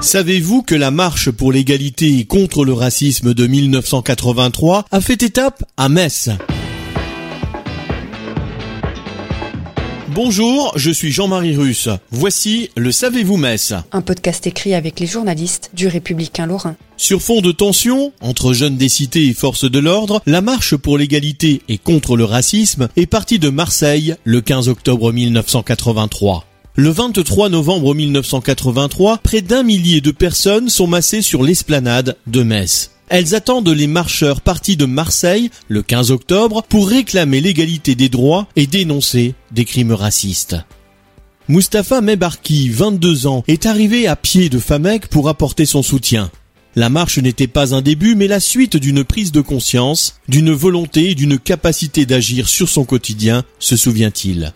Savez-vous que la marche pour l'égalité et contre le racisme de 1983 a fait étape à Metz? Bonjour, je suis Jean-Marie Russe. Voici le Savez-vous Metz Un podcast écrit avec les journalistes du Républicain Lorrain. Sur fond de tension entre jeunes des cités et forces de l'ordre, la marche pour l'égalité et contre le racisme est partie de Marseille le 15 octobre 1983. Le 23 novembre 1983, près d'un millier de personnes sont massées sur l'esplanade de Metz. Elles attendent les marcheurs partis de Marseille le 15 octobre pour réclamer l'égalité des droits et dénoncer des crimes racistes. Mustapha Mebarki, 22 ans, est arrivé à pied de Famec pour apporter son soutien. La marche n'était pas un début, mais la suite d'une prise de conscience, d'une volonté et d'une capacité d'agir sur son quotidien, se souvient-il.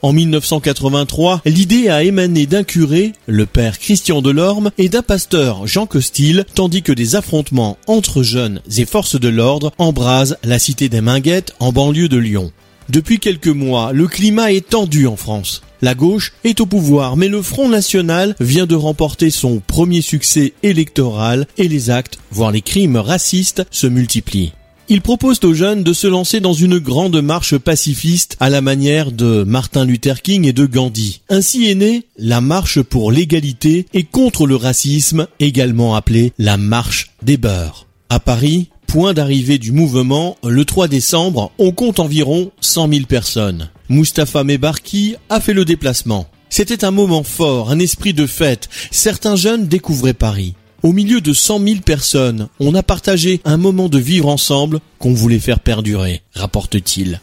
En 1983, l'idée a émané d'un curé, le père Christian Delorme, et d'un pasteur, Jean Costil, tandis que des affrontements entre jeunes et forces de l'ordre embrasent la cité des Minguettes en banlieue de Lyon. Depuis quelques mois, le climat est tendu en France. La gauche est au pouvoir, mais le Front National vient de remporter son premier succès électoral et les actes, voire les crimes racistes, se multiplient. Il propose aux jeunes de se lancer dans une grande marche pacifiste à la manière de Martin Luther King et de Gandhi. Ainsi est née la marche pour l'égalité et contre le racisme, également appelée la marche des beurs. À Paris, point d'arrivée du mouvement, le 3 décembre, on compte environ 100 000 personnes. Mustapha Mebarki a fait le déplacement. C'était un moment fort, un esprit de fête. Certains jeunes découvraient Paris. Au milieu de 100 000 personnes, on a partagé un moment de vivre ensemble qu'on voulait faire perdurer, rapporte-t-il.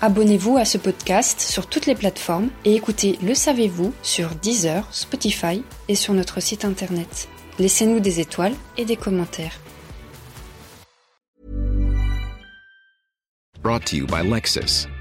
Abonnez-vous à ce podcast sur toutes les plateformes et écoutez Le Savez-vous sur Deezer, Spotify et sur notre site internet. Laissez-nous des étoiles et des commentaires. Brought to you by Lexus.